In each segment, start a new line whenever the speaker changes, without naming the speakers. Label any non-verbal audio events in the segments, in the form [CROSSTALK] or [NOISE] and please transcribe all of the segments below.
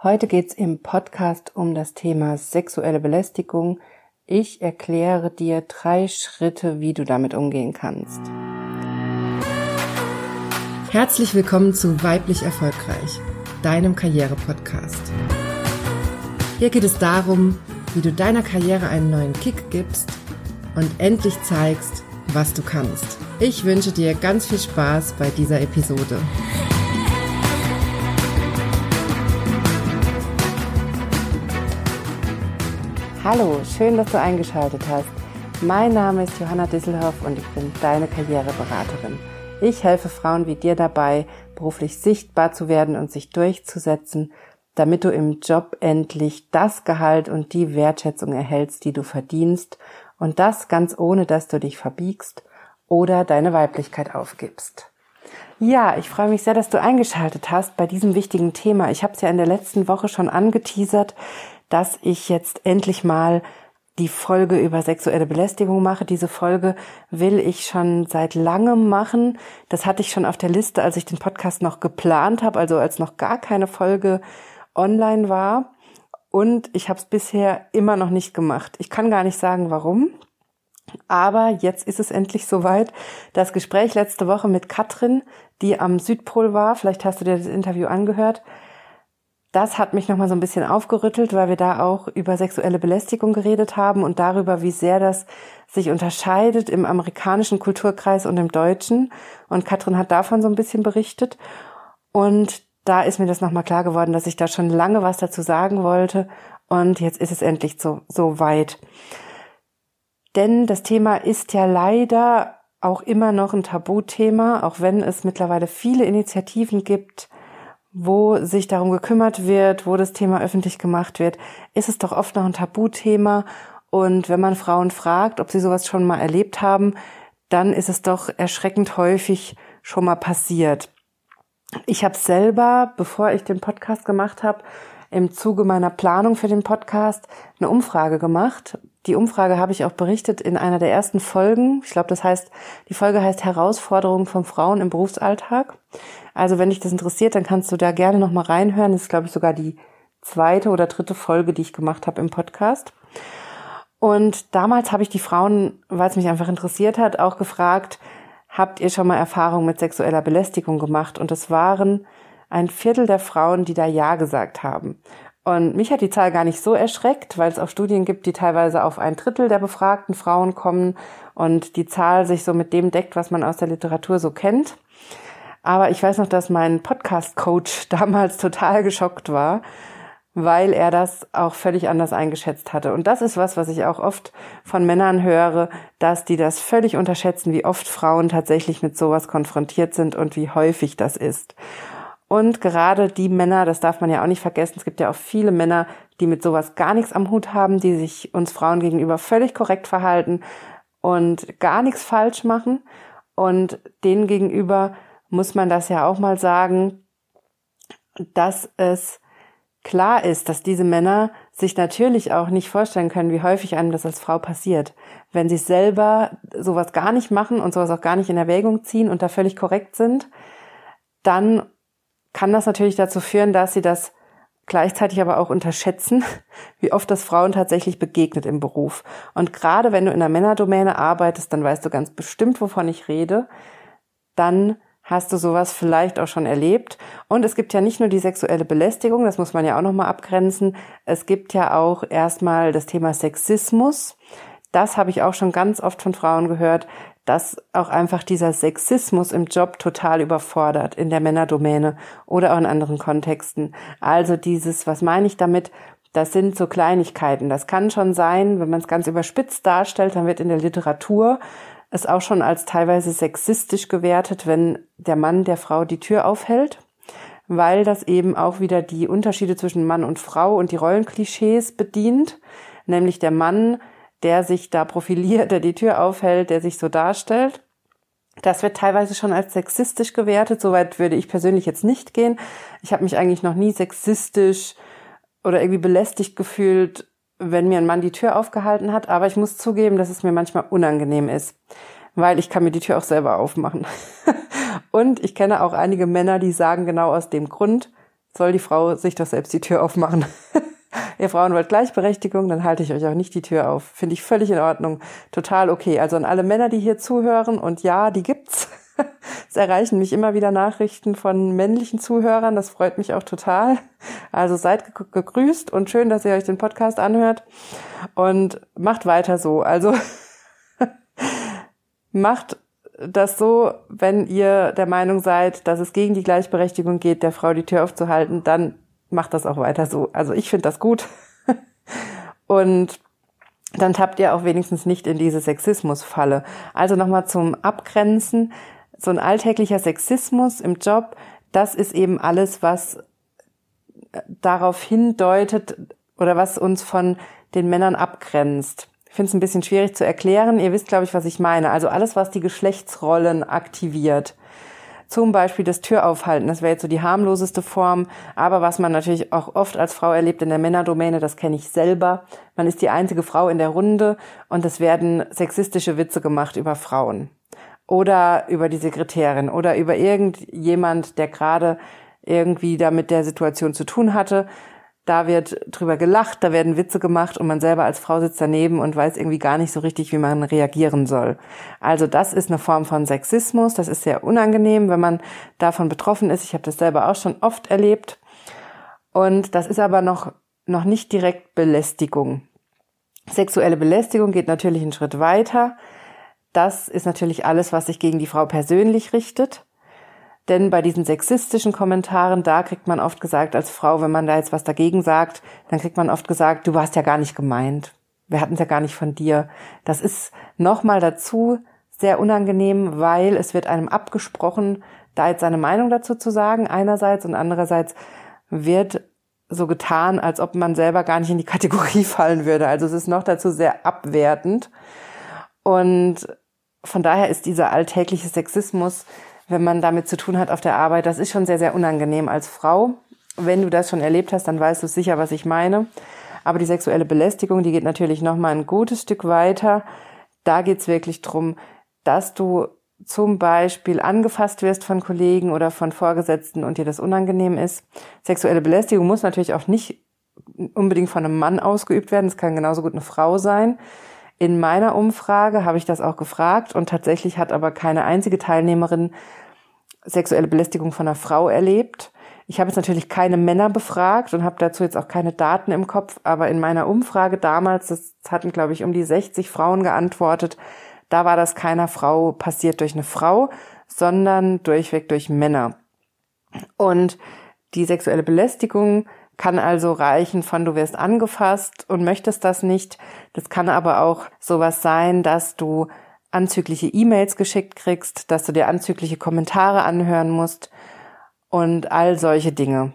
Heute geht's im Podcast um das Thema sexuelle Belästigung. Ich erkläre dir drei Schritte, wie du damit umgehen kannst. Herzlich willkommen zu Weiblich Erfolgreich, deinem Karriere-Podcast. Hier geht es darum, wie du deiner Karriere einen neuen Kick gibst und endlich zeigst, was du kannst. Ich wünsche dir ganz viel Spaß bei dieser Episode. Hallo, schön, dass du eingeschaltet hast. Mein Name ist Johanna Disselhoff und ich bin deine Karriereberaterin. Ich helfe Frauen wie dir dabei, beruflich sichtbar zu werden und sich durchzusetzen, damit du im Job endlich das Gehalt und die Wertschätzung erhältst, die du verdienst und das ganz ohne, dass du dich verbiegst oder deine Weiblichkeit aufgibst. Ja, ich freue mich sehr, dass du eingeschaltet hast bei diesem wichtigen Thema. Ich habe es ja in der letzten Woche schon angeteasert dass ich jetzt endlich mal die Folge über sexuelle Belästigung mache. Diese Folge will ich schon seit langem machen. Das hatte ich schon auf der Liste, als ich den Podcast noch geplant habe, also als noch gar keine Folge online war. Und ich habe es bisher immer noch nicht gemacht. Ich kann gar nicht sagen, warum. Aber jetzt ist es endlich soweit. Das Gespräch letzte Woche mit Katrin, die am Südpol war, vielleicht hast du dir das Interview angehört, das hat mich nochmal so ein bisschen aufgerüttelt, weil wir da auch über sexuelle Belästigung geredet haben und darüber, wie sehr das sich unterscheidet im amerikanischen Kulturkreis und im deutschen. Und Katrin hat davon so ein bisschen berichtet. Und da ist mir das nochmal klar geworden, dass ich da schon lange was dazu sagen wollte. Und jetzt ist es endlich so, so weit. Denn das Thema ist ja leider auch immer noch ein Tabuthema, auch wenn es mittlerweile viele Initiativen gibt, wo sich darum gekümmert wird, wo das Thema öffentlich gemacht wird, ist es doch oft noch ein Tabuthema. Und wenn man Frauen fragt, ob sie sowas schon mal erlebt haben, dann ist es doch erschreckend häufig schon mal passiert. Ich habe selber, bevor ich den Podcast gemacht habe, im Zuge meiner Planung für den Podcast eine Umfrage gemacht. Die Umfrage habe ich auch berichtet in einer der ersten Folgen. Ich glaube, das heißt, die Folge heißt Herausforderungen von Frauen im Berufsalltag. Also wenn dich das interessiert, dann kannst du da gerne noch mal reinhören. Das ist, glaube ich, sogar die zweite oder dritte Folge, die ich gemacht habe im Podcast. Und damals habe ich die Frauen, weil es mich einfach interessiert hat, auch gefragt, habt ihr schon mal Erfahrung mit sexueller Belästigung gemacht? Und es waren ein Viertel der Frauen, die da Ja gesagt haben. Und mich hat die Zahl gar nicht so erschreckt, weil es auch Studien gibt, die teilweise auf ein Drittel der befragten Frauen kommen und die Zahl sich so mit dem deckt, was man aus der Literatur so kennt. Aber ich weiß noch, dass mein Podcast-Coach [LAUGHS] damals total geschockt war, weil er das auch völlig anders eingeschätzt hatte. Und das ist was, was ich auch oft von Männern höre, dass die das völlig unterschätzen, wie oft Frauen tatsächlich mit sowas konfrontiert sind und wie häufig das ist. Und gerade die Männer, das darf man ja auch nicht vergessen, es gibt ja auch viele Männer, die mit sowas gar nichts am Hut haben, die sich uns Frauen gegenüber völlig korrekt verhalten und gar nichts falsch machen. Und denen gegenüber muss man das ja auch mal sagen, dass es klar ist, dass diese Männer sich natürlich auch nicht vorstellen können, wie häufig einem das als Frau passiert. Wenn sie selber sowas gar nicht machen und sowas auch gar nicht in Erwägung ziehen und da völlig korrekt sind, dann kann das natürlich dazu führen, dass sie das gleichzeitig aber auch unterschätzen, [LAUGHS] wie oft das Frauen tatsächlich begegnet im Beruf. Und gerade wenn du in der Männerdomäne arbeitest, dann weißt du ganz bestimmt, wovon ich rede. Dann hast du sowas vielleicht auch schon erlebt. Und es gibt ja nicht nur die sexuelle Belästigung, das muss man ja auch nochmal abgrenzen. Es gibt ja auch erstmal das Thema Sexismus. Das habe ich auch schon ganz oft von Frauen gehört, dass auch einfach dieser Sexismus im Job total überfordert in der Männerdomäne oder auch in anderen Kontexten. Also dieses, was meine ich damit? Das sind so Kleinigkeiten. Das kann schon sein, wenn man es ganz überspitzt darstellt, dann wird in der Literatur es auch schon als teilweise sexistisch gewertet, wenn der Mann der Frau die Tür aufhält, weil das eben auch wieder die Unterschiede zwischen Mann und Frau und die Rollenklischees bedient, nämlich der Mann, der sich da profiliert, der die Tür aufhält, der sich so darstellt. Das wird teilweise schon als sexistisch gewertet. Soweit würde ich persönlich jetzt nicht gehen. Ich habe mich eigentlich noch nie sexistisch oder irgendwie belästigt gefühlt, wenn mir ein Mann die Tür aufgehalten hat. Aber ich muss zugeben, dass es mir manchmal unangenehm ist, weil ich kann mir die Tür auch selber aufmachen. [LAUGHS] Und ich kenne auch einige Männer, die sagen genau aus dem Grund, soll die Frau sich doch selbst die Tür aufmachen. [LAUGHS] Ihr Frauen wollt Gleichberechtigung, dann halte ich euch auch nicht die Tür auf. Finde ich völlig in Ordnung. Total okay. Also an alle Männer, die hier zuhören und ja, die gibt's. [LAUGHS] Es erreichen mich immer wieder Nachrichten von männlichen Zuhörern. Das freut mich auch total. Also seid gegrüßt und schön, dass ihr euch den Podcast anhört und macht weiter so. Also [LAUGHS] macht das so, wenn ihr der Meinung seid, dass es gegen die Gleichberechtigung geht, der Frau die Tür aufzuhalten, dann macht das auch weiter so. Also ich finde das gut. [LAUGHS] Und dann tappt ihr auch wenigstens nicht in diese Sexismusfalle. Also nochmal zum Abgrenzen. So ein alltäglicher Sexismus im Job, das ist eben alles, was äh, darauf hindeutet oder was uns von den Männern abgrenzt. Ich finde es ein bisschen schwierig zu erklären. Ihr wisst, glaube ich, was ich meine. Also alles, was die Geschlechtsrollen aktiviert. Zum Beispiel das Türaufhalten, das wäre jetzt so die harmloseste Form, aber was man natürlich auch oft als Frau erlebt in der Männerdomäne, das kenne ich selber. Man ist die einzige Frau in der Runde und es werden sexistische Witze gemacht über Frauen oder über die Sekretärin oder über irgendjemand, der gerade irgendwie da mit der Situation zu tun hatte da wird drüber gelacht, da werden Witze gemacht und man selber als Frau sitzt daneben und weiß irgendwie gar nicht so richtig, wie man reagieren soll. Also das ist eine Form von Sexismus, das ist sehr unangenehm, wenn man davon betroffen ist. Ich habe das selber auch schon oft erlebt. Und das ist aber noch, noch nicht direkt Belästigung. Sexuelle Belästigung geht natürlich einen Schritt weiter. Das ist natürlich alles, was sich gegen die Frau persönlich richtet. Denn bei diesen sexistischen Kommentaren, da kriegt man oft gesagt als Frau, wenn man da jetzt was dagegen sagt, dann kriegt man oft gesagt, du warst ja gar nicht gemeint. Wir hatten es ja gar nicht von dir. Das ist nochmal dazu sehr unangenehm, weil es wird einem abgesprochen, da jetzt seine Meinung dazu zu sagen, einerseits und andererseits wird so getan, als ob man selber gar nicht in die Kategorie [LAUGHS] fallen würde. Also es ist noch dazu sehr abwertend. Und von daher ist dieser alltägliche Sexismus wenn man damit zu tun hat auf der Arbeit. Das ist schon sehr, sehr unangenehm als Frau. Wenn du das schon erlebt hast, dann weißt du sicher, was ich meine. Aber die sexuelle Belästigung, die geht natürlich noch mal ein gutes Stück weiter. Da geht's wirklich drum, dass du zum Beispiel angefasst wirst von Kollegen oder von Vorgesetzten und dir das unangenehm ist. Sexuelle Belästigung muss natürlich auch nicht unbedingt von einem Mann ausgeübt werden. Es kann genauso gut eine Frau sein. In meiner Umfrage habe ich das auch gefragt und tatsächlich hat aber keine einzige Teilnehmerin sexuelle Belästigung von einer Frau erlebt. Ich habe jetzt natürlich keine Männer befragt und habe dazu jetzt auch keine Daten im Kopf, aber in meiner Umfrage damals, das hatten glaube ich um die 60 Frauen geantwortet, da war das keiner Frau passiert durch eine Frau, sondern durchweg durch Männer. Und die sexuelle Belästigung kann also reichen von du wirst angefasst und möchtest das nicht. Das kann aber auch sowas sein, dass du anzügliche E-Mails geschickt kriegst, dass du dir anzügliche Kommentare anhören musst und all solche Dinge.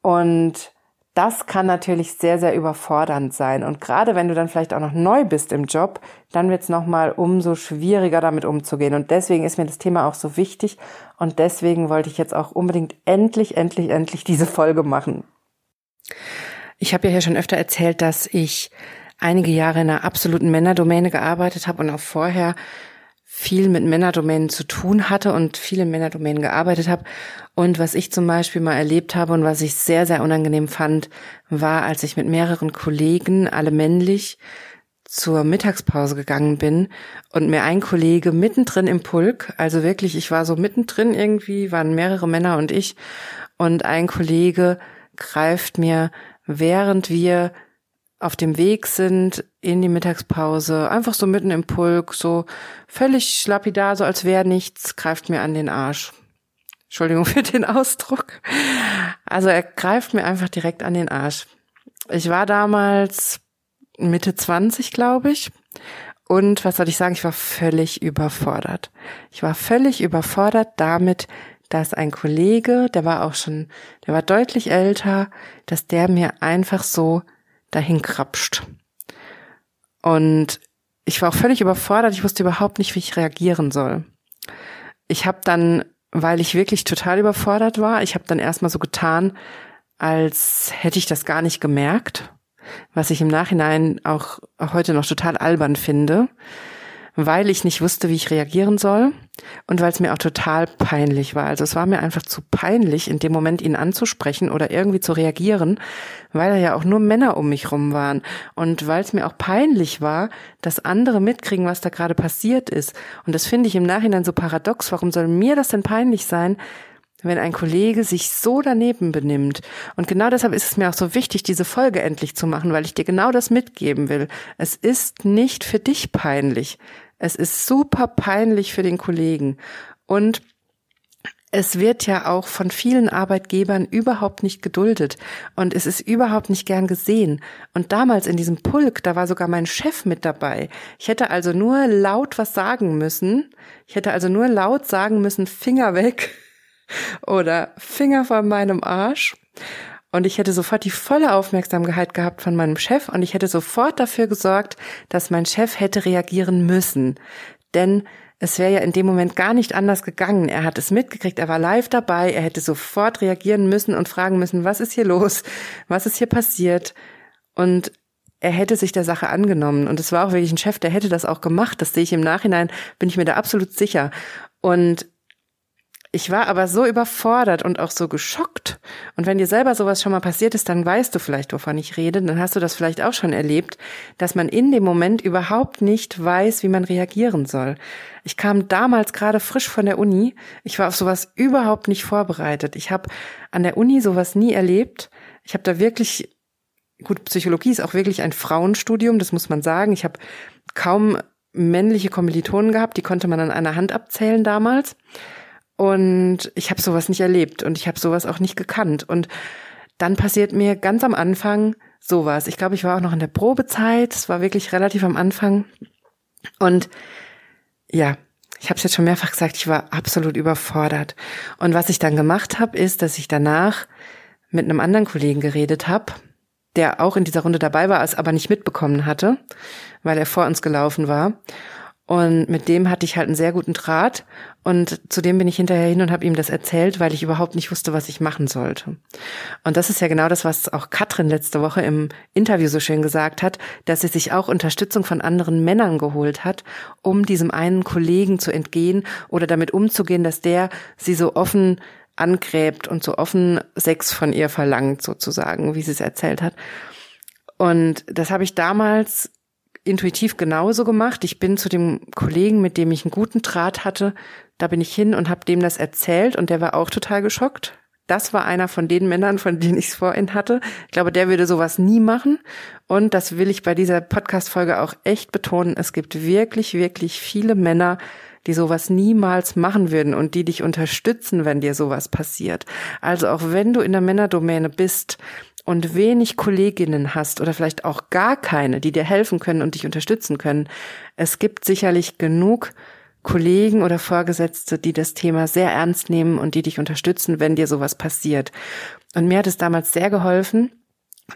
Und das kann natürlich sehr, sehr überfordernd sein. Und gerade wenn du dann vielleicht auch noch neu bist im Job, dann wird es nochmal umso schwieriger damit umzugehen. Und deswegen ist mir das Thema auch so wichtig. Und deswegen wollte ich jetzt auch unbedingt endlich, endlich, endlich diese Folge machen. Ich habe ja hier schon öfter erzählt, dass ich einige Jahre in einer absoluten Männerdomäne gearbeitet habe und auch vorher viel mit Männerdomänen zu tun hatte und viele Männerdomänen gearbeitet habe. Und was ich zum Beispiel mal erlebt habe und was ich sehr, sehr unangenehm fand, war, als ich mit mehreren Kollegen, alle männlich, zur Mittagspause gegangen bin und mir ein Kollege mittendrin im Pulk, also wirklich, ich war so mittendrin irgendwie, waren mehrere Männer und ich, und ein Kollege greift mir, während wir auf dem Weg sind in die Mittagspause, einfach so mitten im Pulk, so völlig lapidar, so als wäre nichts, greift mir an den Arsch. Entschuldigung [LAUGHS] für den Ausdruck. Also er greift mir einfach direkt an den Arsch. Ich war damals Mitte 20, glaube ich. Und was soll ich sagen? Ich war völlig überfordert. Ich war völlig überfordert damit, dass ein Kollege, der war auch schon, der war deutlich älter, dass der mir einfach so dahin krapscht. Und ich war auch völlig überfordert, ich wusste überhaupt nicht, wie ich reagieren soll. Ich habe dann, weil ich wirklich total überfordert war, ich habe dann erstmal so getan, als hätte ich das gar nicht gemerkt, was ich im Nachhinein auch heute noch total albern finde, weil ich nicht wusste, wie ich reagieren soll und weil es mir auch total peinlich war. Also es war mir einfach zu peinlich, in dem Moment ihn anzusprechen oder irgendwie zu reagieren, weil da ja auch nur Männer um mich rum waren und weil es mir auch peinlich war, dass andere mitkriegen, was da gerade passiert ist. Und das finde ich im Nachhinein so paradox. Warum soll mir das denn peinlich sein, wenn ein Kollege sich so daneben benimmt. Und genau deshalb ist es mir auch so wichtig, diese Folge endlich zu machen, weil ich dir genau das mitgeben will. Es ist nicht für dich peinlich. Es ist super peinlich für den Kollegen. Und es wird ja auch von vielen Arbeitgebern überhaupt nicht geduldet und es ist überhaupt nicht gern gesehen. Und damals in diesem Pulk, da war sogar mein Chef mit dabei. Ich hätte also nur laut was sagen müssen. Ich hätte also nur laut sagen müssen, Finger weg [LAUGHS] oder Finger von meinem Arsch. Und ich hätte sofort die volle Aufmerksamkeit gehabt von meinem Chef und ich hätte sofort dafür gesorgt, dass mein Chef hätte reagieren müssen. Denn es wäre ja in dem Moment gar nicht anders gegangen. Er hat es mitgekriegt, er war live dabei, er hätte sofort reagieren müssen und fragen müssen, was ist hier los? Was ist hier passiert? Und er hätte sich der Sache angenommen. Und es war auch wirklich ein Chef, der hätte das auch gemacht. Das sehe ich im Nachhinein, bin ich mir da absolut sicher. Und ich war aber so überfordert und auch so geschockt. Und wenn dir selber sowas schon mal passiert ist, dann weißt du vielleicht, wovon ich rede. Dann hast du das vielleicht auch schon erlebt, dass man in dem Moment überhaupt nicht weiß, wie man reagieren soll. Ich kam damals gerade frisch von der Uni. Ich war auf sowas überhaupt nicht vorbereitet. Ich habe an der Uni sowas nie erlebt. Ich habe da wirklich, gut, Psychologie ist auch wirklich ein Frauenstudium, das muss man sagen. Ich habe kaum männliche Kommilitonen gehabt, die konnte man an einer Hand abzählen damals. Und ich habe sowas nicht erlebt und ich habe sowas auch nicht gekannt. Und dann passiert mir ganz am Anfang sowas. Ich glaube, ich war auch noch in der Probezeit. Es war wirklich relativ am Anfang. Und ja, ich habe es jetzt schon mehrfach gesagt, ich war absolut überfordert. Und was ich dann gemacht habe, ist, dass ich danach mit einem anderen Kollegen geredet habe, der auch in dieser Runde dabei war, es aber nicht mitbekommen hatte, weil er vor uns gelaufen war. Und mit dem hatte ich halt einen sehr guten Draht. Und zu dem bin ich hinterher hin und habe ihm das erzählt, weil ich überhaupt nicht wusste, was ich machen sollte. Und das ist ja genau das, was auch Katrin letzte Woche im Interview so schön gesagt hat, dass sie sich auch Unterstützung von anderen Männern geholt hat, um diesem einen Kollegen zu entgehen oder damit umzugehen, dass der sie so offen angräbt und so offen Sex von ihr verlangt, sozusagen, wie sie es erzählt hat. Und das habe ich damals intuitiv genauso gemacht. Ich bin zu dem Kollegen, mit dem ich einen guten Draht hatte, da bin ich hin und habe dem das erzählt und der war auch total geschockt. Das war einer von den Männern, von denen ich es vorhin hatte. Ich glaube, der würde sowas nie machen. Und das will ich bei dieser Podcast-Folge auch echt betonen. Es gibt wirklich, wirklich viele Männer, die sowas niemals machen würden und die dich unterstützen, wenn dir sowas passiert. Also auch wenn du in der Männerdomäne bist und wenig Kolleginnen hast oder vielleicht auch gar keine, die dir helfen können und dich unterstützen können, es gibt sicherlich genug Kollegen oder Vorgesetzte, die das Thema sehr ernst nehmen und die dich unterstützen, wenn dir sowas passiert. Und mir hat es damals sehr geholfen,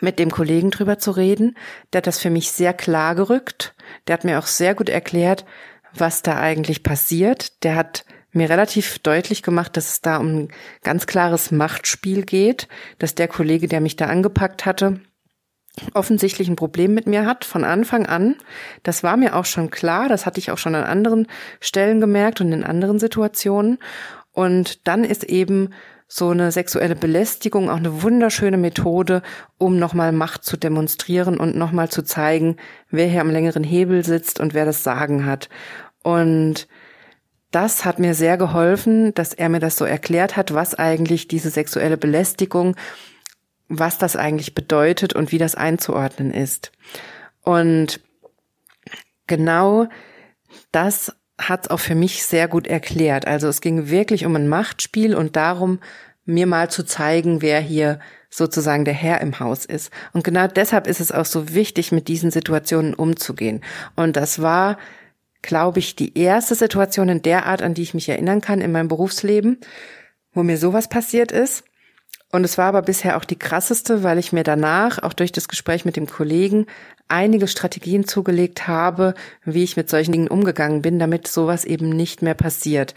mit dem Kollegen drüber zu reden. Der hat das für mich sehr klar gerückt. Der hat mir auch sehr gut erklärt, was da eigentlich passiert. Der hat mir relativ deutlich gemacht, dass es da um ein ganz klares Machtspiel geht, dass der Kollege, der mich da angepackt hatte, offensichtlich ein Problem mit mir hat von Anfang an. Das war mir auch schon klar, das hatte ich auch schon an anderen Stellen gemerkt und in anderen Situationen. Und dann ist eben so eine sexuelle Belästigung auch eine wunderschöne Methode, um nochmal Macht zu demonstrieren und nochmal zu zeigen, wer hier am längeren Hebel sitzt und wer das Sagen hat. Und das hat mir sehr geholfen, dass er mir das so erklärt hat, was eigentlich diese sexuelle Belästigung, was das eigentlich bedeutet und wie das einzuordnen ist. Und genau das hat es auch für mich sehr gut erklärt. Also es ging wirklich um ein Machtspiel und darum, mir mal zu zeigen, wer hier sozusagen der Herr im Haus ist. Und genau deshalb ist es auch so wichtig, mit diesen Situationen umzugehen. Und das war glaube ich, die erste Situation in der Art, an die ich mich erinnern kann in meinem Berufsleben, wo mir sowas passiert ist. Und es war aber bisher auch die krasseste, weil ich mir danach, auch durch das Gespräch mit dem Kollegen, einige Strategien zugelegt habe, wie ich mit solchen Dingen umgegangen bin, damit sowas eben nicht mehr passiert.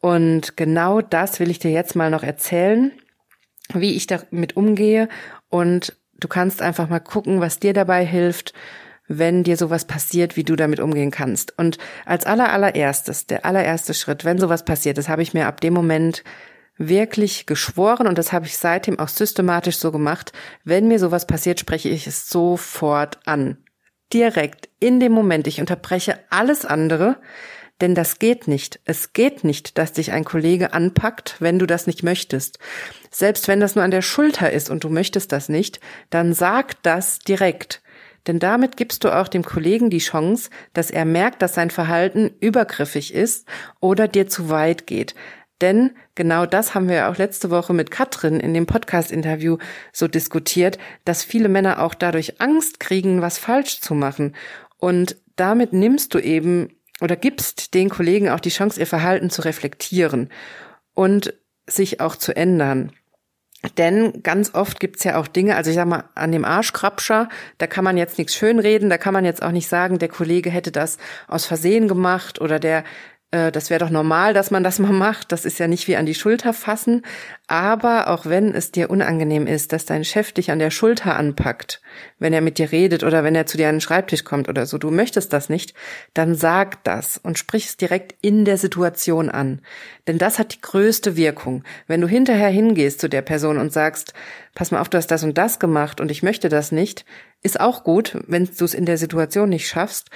Und genau das will ich dir jetzt mal noch erzählen, wie ich damit umgehe. Und du kannst einfach mal gucken, was dir dabei hilft, wenn dir sowas passiert, wie du damit umgehen kannst. Und als aller allererstes, der allererste Schritt, wenn sowas passiert, das habe ich mir ab dem Moment wirklich geschworen und das habe ich seitdem auch systematisch so gemacht. Wenn mir sowas passiert, spreche ich es sofort an. Direkt, in dem Moment. Ich unterbreche alles andere, denn das geht nicht. Es geht nicht, dass dich ein Kollege anpackt, wenn du das nicht möchtest. Selbst wenn das nur an der Schulter ist und du möchtest das nicht, dann sag das direkt. Denn damit gibst du auch dem Kollegen die Chance, dass er merkt, dass sein Verhalten übergriffig ist oder dir zu weit geht. Denn genau das haben wir auch letzte Woche mit Katrin in dem Podcast-Interview so diskutiert, dass viele Männer auch dadurch Angst kriegen, was falsch zu machen. Und damit nimmst du eben oder gibst den Kollegen auch die Chance, ihr Verhalten zu reflektieren und sich auch zu ändern. Denn ganz oft gibt's ja auch Dinge, also ich sag mal, an dem Arschkrabscher, da kann man jetzt nichts schönreden, da kann man jetzt auch nicht sagen, der Kollege hätte das aus Versehen gemacht oder der das wäre doch normal, dass man das mal macht. Das ist ja nicht wie an die Schulter fassen. Aber auch wenn es dir unangenehm ist, dass dein Chef dich an der Schulter anpackt, wenn er mit dir redet oder wenn er zu dir an den Schreibtisch kommt oder so, du möchtest das nicht, dann sag das und sprich es direkt in der Situation an. Denn das hat die größte Wirkung. Wenn du hinterher hingehst zu der Person und sagst, pass mal auf, du hast das und das gemacht und ich möchte das nicht, ist auch gut, wenn du es in der Situation nicht schaffst.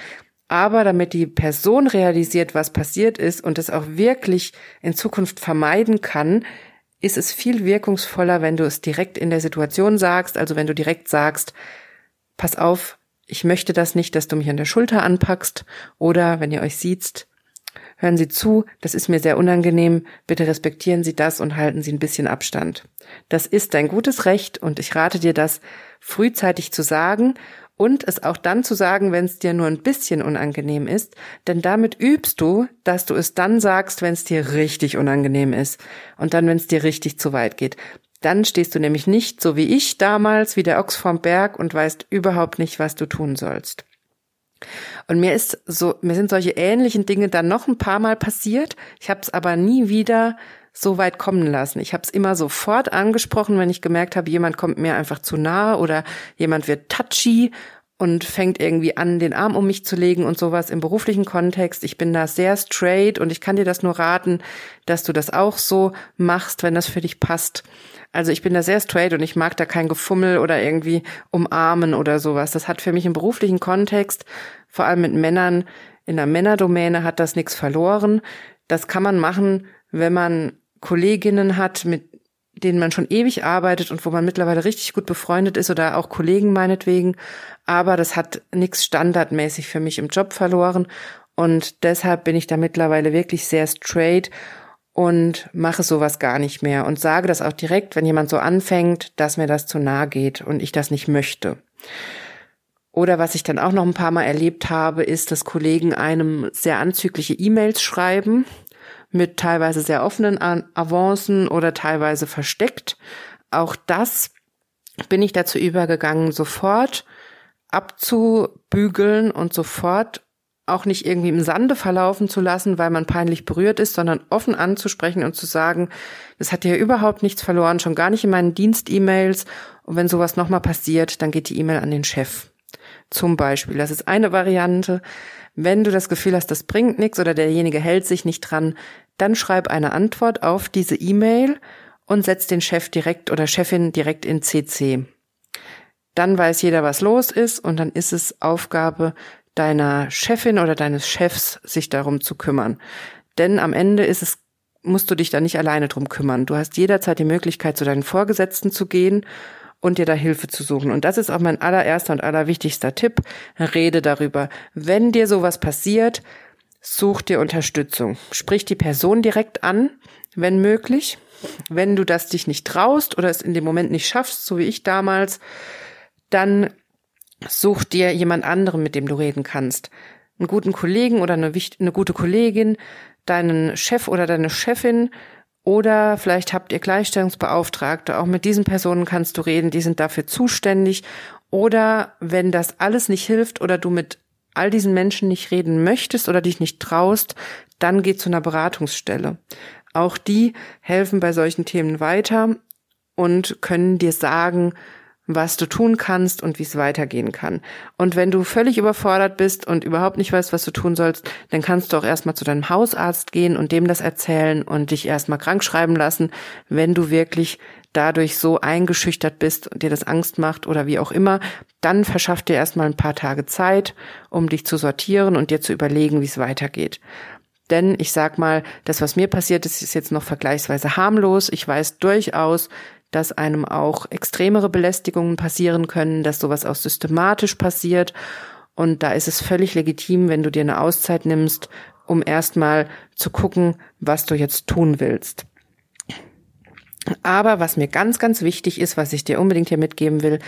Aber damit die Person realisiert, was passiert ist und es auch wirklich in Zukunft vermeiden kann, ist es viel wirkungsvoller, wenn du es direkt in der Situation sagst, also wenn du direkt sagst, pass auf, ich möchte das nicht, dass du mich an der Schulter anpackst. Oder wenn ihr euch sieht, hören Sie zu, das ist mir sehr unangenehm, bitte respektieren Sie das und halten Sie ein bisschen Abstand. Das ist dein gutes Recht und ich rate dir das frühzeitig zu sagen und es auch dann zu sagen, wenn es dir nur ein bisschen unangenehm ist, denn damit übst du, dass du es dann sagst, wenn es dir richtig unangenehm ist und dann, wenn es dir richtig zu weit geht. Dann stehst du nämlich nicht so wie ich damals, wie der Ochs vom Berg und weißt überhaupt nicht, was du tun sollst. Und mir ist so, mir sind solche ähnlichen Dinge dann noch ein paar Mal passiert. Ich habe es aber nie wieder so weit kommen lassen. Ich habe es immer sofort angesprochen, wenn ich gemerkt habe, jemand kommt mir einfach zu nahe oder jemand wird touchy und fängt irgendwie an, den Arm um mich zu legen und sowas im beruflichen Kontext. Ich bin da sehr straight und ich kann dir das nur raten, dass du das auch so machst, wenn das für dich passt. Also ich bin da sehr straight und ich mag da kein Gefummel oder irgendwie umarmen oder sowas. Das hat für mich im beruflichen Kontext, vor allem mit Männern, in der Männerdomäne hat das nichts verloren. Das kann man machen, wenn man Kolleginnen hat, mit denen man schon ewig arbeitet und wo man mittlerweile richtig gut befreundet ist oder auch Kollegen meinetwegen. Aber das hat nichts standardmäßig für mich im Job verloren. Und deshalb bin ich da mittlerweile wirklich sehr straight und mache sowas gar nicht mehr und sage das auch direkt, wenn jemand so anfängt, dass mir das zu nahe geht und ich das nicht möchte. Oder was ich dann auch noch ein paar Mal erlebt habe, ist, dass Kollegen einem sehr anzügliche E-Mails schreiben mit teilweise sehr offenen Avancen oder teilweise versteckt. Auch das bin ich dazu übergegangen, sofort abzubügeln und sofort auch nicht irgendwie im Sande verlaufen zu lassen, weil man peinlich berührt ist, sondern offen anzusprechen und zu sagen, das hat ja überhaupt nichts verloren, schon gar nicht in meinen Dienst-E-Mails. Und wenn sowas nochmal passiert, dann geht die E-Mail an den Chef. Zum Beispiel. Das ist eine Variante. Wenn du das Gefühl hast, das bringt nichts oder derjenige hält sich nicht dran, dann schreib eine Antwort auf diese E-Mail und setz den Chef direkt oder Chefin direkt in CC. Dann weiß jeder, was los ist und dann ist es Aufgabe deiner Chefin oder deines Chefs, sich darum zu kümmern. Denn am Ende ist es, musst du dich da nicht alleine drum kümmern. Du hast jederzeit die Möglichkeit, zu deinen Vorgesetzten zu gehen und dir da Hilfe zu suchen. Und das ist auch mein allererster und allerwichtigster Tipp. Rede darüber. Wenn dir sowas passiert, such dir Unterstützung. Sprich die Person direkt an, wenn möglich. Wenn du das dich nicht traust oder es in dem Moment nicht schaffst, so wie ich damals, dann such dir jemand anderen, mit dem du reden kannst. Einen guten Kollegen oder eine, eine gute Kollegin, deinen Chef oder deine Chefin, oder vielleicht habt ihr Gleichstellungsbeauftragte. Auch mit diesen Personen kannst du reden. Die sind dafür zuständig. Oder wenn das alles nicht hilft oder du mit all diesen Menschen nicht reden möchtest oder dich nicht traust, dann geh zu einer Beratungsstelle. Auch die helfen bei solchen Themen weiter und können dir sagen, was du tun kannst und wie es weitergehen kann. Und wenn du völlig überfordert bist und überhaupt nicht weißt, was du tun sollst, dann kannst du auch erstmal zu deinem Hausarzt gehen und dem das erzählen und dich erstmal krank schreiben lassen, wenn du wirklich dadurch so eingeschüchtert bist und dir das Angst macht oder wie auch immer, dann verschaff dir erstmal ein paar Tage Zeit, um dich zu sortieren und dir zu überlegen, wie es weitergeht. Denn ich sag mal, das, was mir passiert ist, ist jetzt noch vergleichsweise harmlos. Ich weiß durchaus, dass einem auch extremere Belästigungen passieren können, dass sowas auch systematisch passiert. Und da ist es völlig legitim, wenn du dir eine Auszeit nimmst, um erstmal zu gucken, was du jetzt tun willst. Aber was mir ganz, ganz wichtig ist, was ich dir unbedingt hier mitgeben will,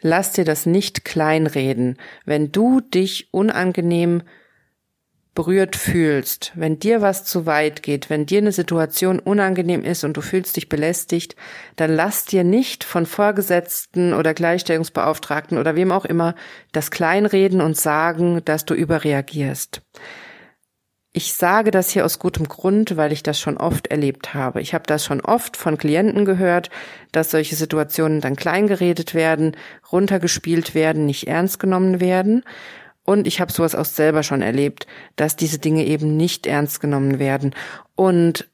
lass dir das nicht kleinreden. Wenn du dich unangenehm berührt fühlst, wenn dir was zu weit geht, wenn dir eine Situation unangenehm ist und du fühlst dich belästigt, dann lass dir nicht von Vorgesetzten oder Gleichstellungsbeauftragten oder wem auch immer das kleinreden und sagen, dass du überreagierst. Ich sage das hier aus gutem Grund, weil ich das schon oft erlebt habe. Ich habe das schon oft von Klienten gehört, dass solche Situationen dann kleingeredet werden, runtergespielt werden, nicht ernst genommen werden. Und ich habe sowas auch selber schon erlebt, dass diese Dinge eben nicht ernst genommen werden. Und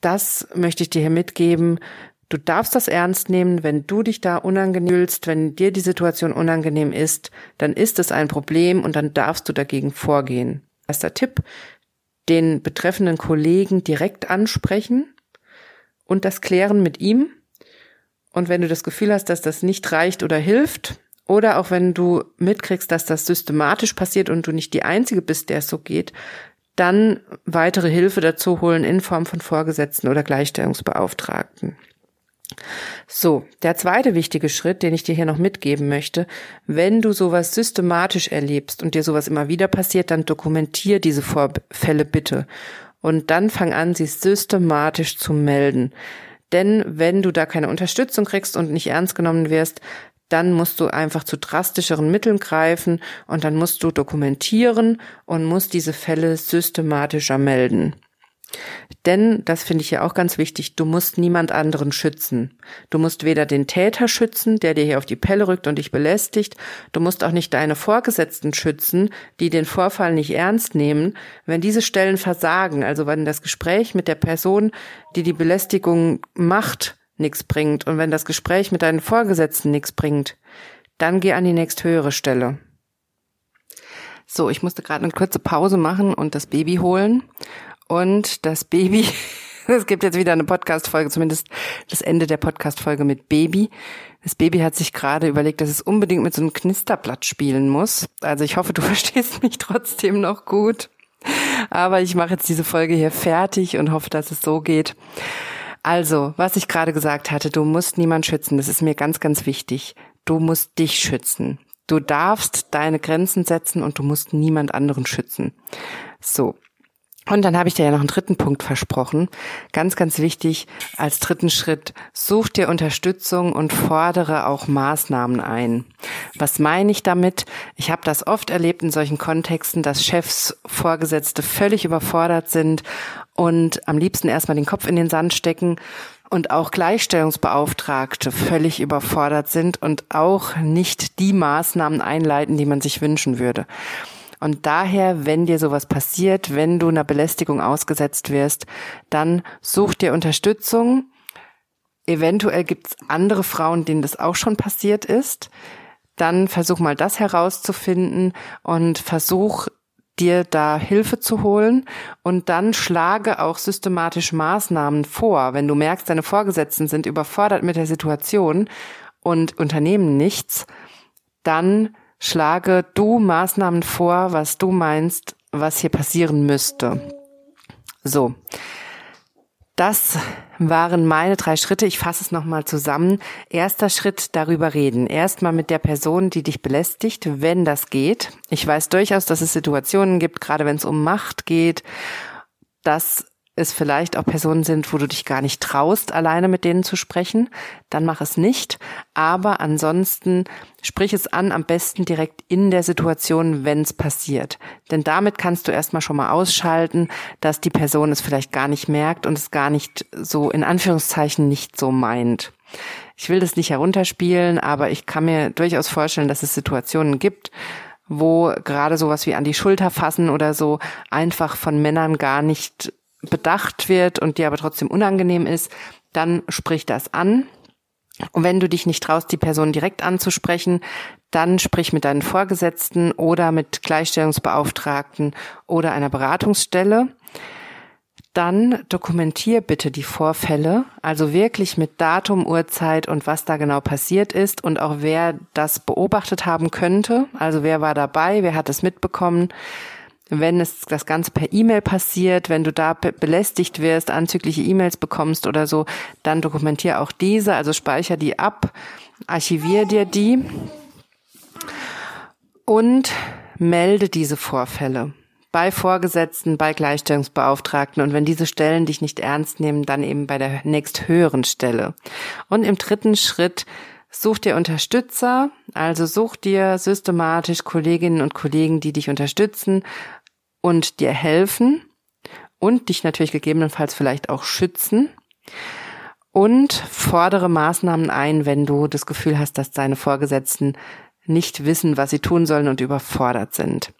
das möchte ich dir hier mitgeben. Du darfst das ernst nehmen, wenn du dich da unangenehm fühlst, wenn dir die Situation unangenehm ist, dann ist es ein Problem und dann darfst du dagegen vorgehen. Erster Tipp, den betreffenden Kollegen direkt ansprechen und das klären mit ihm. Und wenn du das Gefühl hast, dass das nicht reicht oder hilft, oder auch wenn du mitkriegst, dass das systematisch passiert und du nicht die Einzige bist, der es so geht, dann weitere Hilfe dazu holen in Form von Vorgesetzten oder Gleichstellungsbeauftragten. So, der zweite wichtige Schritt, den ich dir hier noch mitgeben möchte, wenn du sowas systematisch erlebst und dir sowas immer wieder passiert, dann dokumentier diese Vorfälle bitte und dann fang an, sie systematisch zu melden. Denn wenn du da keine Unterstützung kriegst und nicht ernst genommen wirst, dann musst du einfach zu drastischeren Mitteln greifen und dann musst du dokumentieren und musst diese Fälle systematischer melden. Denn, das finde ich ja auch ganz wichtig, du musst niemand anderen schützen. Du musst weder den Täter schützen, der dir hier auf die Pelle rückt und dich belästigt, du musst auch nicht deine Vorgesetzten schützen, die den Vorfall nicht ernst nehmen. Wenn diese Stellen versagen, also wenn das Gespräch mit der Person, die die Belästigung macht, nichts bringt und wenn das Gespräch mit deinen Vorgesetzten nichts bringt, dann geh an die nächsthöhere Stelle. So, ich musste gerade eine kurze Pause machen und das Baby holen. Und das Baby, [LAUGHS] es gibt jetzt wieder eine Podcast-Folge, zumindest das Ende der Podcast-Folge mit Baby. Das Baby hat sich gerade überlegt, dass es unbedingt mit so einem Knisterblatt spielen muss. Also ich hoffe, du [LAUGHS] verstehst mich trotzdem noch gut. Aber ich mache jetzt diese Folge hier fertig und hoffe, dass es so geht. Also, was ich gerade gesagt hatte, du musst niemand schützen. Das ist mir ganz, ganz wichtig. Du musst dich schützen. Du darfst deine Grenzen setzen und du musst niemand anderen schützen. So. Und dann habe ich dir ja noch einen dritten Punkt versprochen. Ganz, ganz wichtig, als dritten Schritt, such dir Unterstützung und fordere auch Maßnahmen ein. Was meine ich damit? Ich habe das oft erlebt in solchen Kontexten, dass Chefs, Vorgesetzte völlig überfordert sind und am liebsten erstmal den Kopf in den Sand stecken und auch Gleichstellungsbeauftragte völlig überfordert sind und auch nicht die Maßnahmen einleiten, die man sich wünschen würde. Und daher, wenn dir sowas passiert, wenn du einer Belästigung ausgesetzt wirst, dann such dir Unterstützung. Eventuell gibt's andere Frauen, denen das auch schon passiert ist. Dann versuch mal das herauszufinden und versuch dir da Hilfe zu holen und dann schlage auch systematisch Maßnahmen vor. Wenn du merkst, deine Vorgesetzten sind überfordert mit der Situation und unternehmen nichts, dann schlage du Maßnahmen vor, was du meinst, was hier passieren müsste. So. Das waren meine drei Schritte. Ich fasse es nochmal zusammen. Erster Schritt, darüber reden. Erstmal mit der Person, die dich belästigt, wenn das geht. Ich weiß durchaus, dass es Situationen gibt, gerade wenn es um Macht geht, dass es vielleicht auch Personen sind, wo du dich gar nicht traust, alleine mit denen zu sprechen, dann mach es nicht. Aber ansonsten sprich es an, am besten direkt in der Situation, wenn es passiert. Denn damit kannst du erstmal schon mal ausschalten, dass die Person es vielleicht gar nicht merkt und es gar nicht so in Anführungszeichen nicht so meint. Ich will das nicht herunterspielen, aber ich kann mir durchaus vorstellen, dass es Situationen gibt, wo gerade sowas wie an die Schulter fassen oder so einfach von Männern gar nicht bedacht wird und dir aber trotzdem unangenehm ist, dann sprich das an. Und wenn du dich nicht traust, die Person direkt anzusprechen, dann sprich mit deinen Vorgesetzten oder mit Gleichstellungsbeauftragten oder einer Beratungsstelle. Dann dokumentier bitte die Vorfälle, also wirklich mit Datum, Uhrzeit und was da genau passiert ist und auch wer das beobachtet haben könnte. Also wer war dabei, wer hat es mitbekommen. Wenn es das Ganze per E-Mail passiert, wenn du da belästigt wirst, anzügliche E-Mails bekommst oder so, dann dokumentier auch diese, also speicher die ab, archivier dir die und melde diese Vorfälle bei Vorgesetzten, bei Gleichstellungsbeauftragten. Und wenn diese Stellen dich nicht ernst nehmen, dann eben bei der nächsthöheren Stelle. Und im dritten Schritt such dir Unterstützer, also such dir systematisch Kolleginnen und Kollegen, die dich unterstützen und dir helfen und dich natürlich gegebenenfalls vielleicht auch schützen und fordere Maßnahmen ein, wenn du das Gefühl hast, dass deine Vorgesetzten nicht wissen, was sie tun sollen und überfordert sind.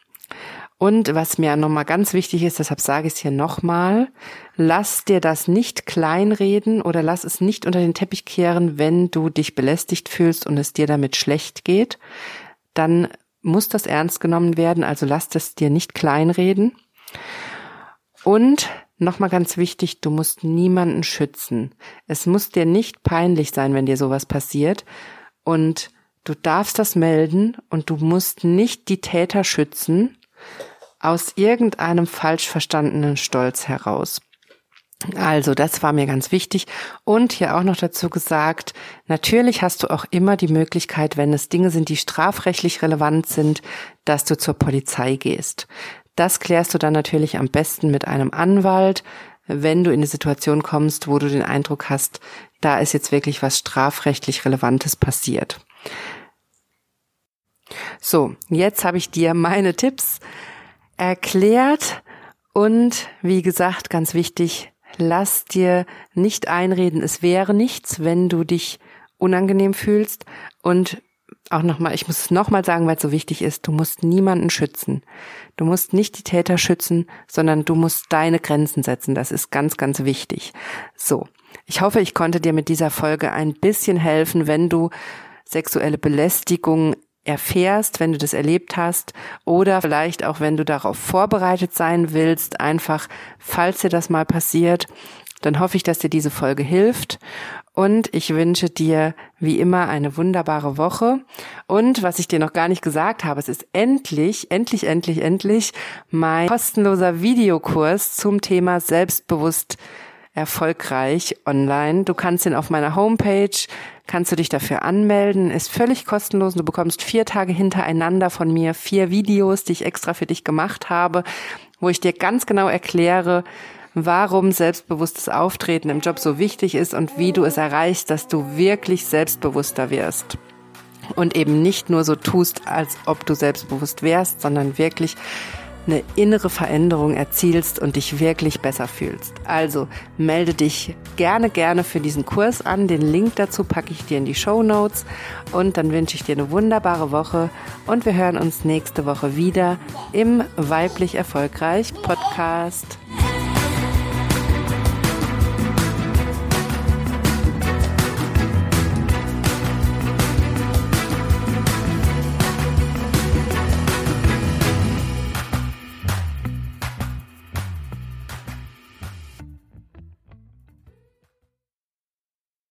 Und was mir nochmal ganz wichtig ist, deshalb sage ich es hier nochmal, lass dir das nicht kleinreden oder lass es nicht unter den Teppich kehren, wenn du dich belästigt fühlst und es dir damit schlecht geht. Dann muss das ernst genommen werden, also lass es dir nicht kleinreden. Und nochmal ganz wichtig, du musst niemanden schützen. Es muss dir nicht peinlich sein, wenn dir sowas passiert. Und du darfst das melden und du musst nicht die Täter schützen, aus irgendeinem falsch verstandenen Stolz heraus. Also, das war mir ganz wichtig. Und hier auch noch dazu gesagt, natürlich hast du auch immer die Möglichkeit, wenn es Dinge sind, die strafrechtlich relevant sind, dass du zur Polizei gehst. Das klärst du dann natürlich am besten mit einem Anwalt, wenn du in eine Situation kommst, wo du den Eindruck hast, da ist jetzt wirklich was strafrechtlich Relevantes passiert. So, jetzt habe ich dir meine Tipps erklärt und wie gesagt, ganz wichtig, lass dir nicht einreden, es wäre nichts, wenn du dich unangenehm fühlst und auch nochmal, ich muss es nochmal sagen, weil es so wichtig ist, du musst niemanden schützen. Du musst nicht die Täter schützen, sondern du musst deine Grenzen setzen. Das ist ganz, ganz wichtig. So. Ich hoffe, ich konnte dir mit dieser Folge ein bisschen helfen, wenn du sexuelle Belästigung erfährst, wenn du das erlebt hast oder vielleicht auch, wenn du darauf vorbereitet sein willst, einfach, falls dir das mal passiert, dann hoffe ich, dass dir diese Folge hilft und ich wünsche dir wie immer eine wunderbare Woche. Und was ich dir noch gar nicht gesagt habe, es ist endlich, endlich, endlich, endlich mein kostenloser Videokurs zum Thema selbstbewusst erfolgreich online. Du kannst ihn auf meiner Homepage, kannst du dich dafür anmelden, ist völlig kostenlos. Du bekommst vier Tage hintereinander von mir vier Videos, die ich extra für dich gemacht habe, wo ich dir ganz genau erkläre, warum selbstbewusstes Auftreten im Job so wichtig ist und wie du es erreichst, dass du wirklich selbstbewusster wirst. Und eben nicht nur so tust, als ob du selbstbewusst wärst, sondern wirklich eine innere Veränderung erzielst und dich wirklich besser fühlst. Also melde dich gerne, gerne für diesen Kurs an. Den Link dazu packe ich dir in die Show Notes und dann wünsche ich dir eine wunderbare Woche und wir hören uns nächste Woche wieder im Weiblich Erfolgreich Podcast.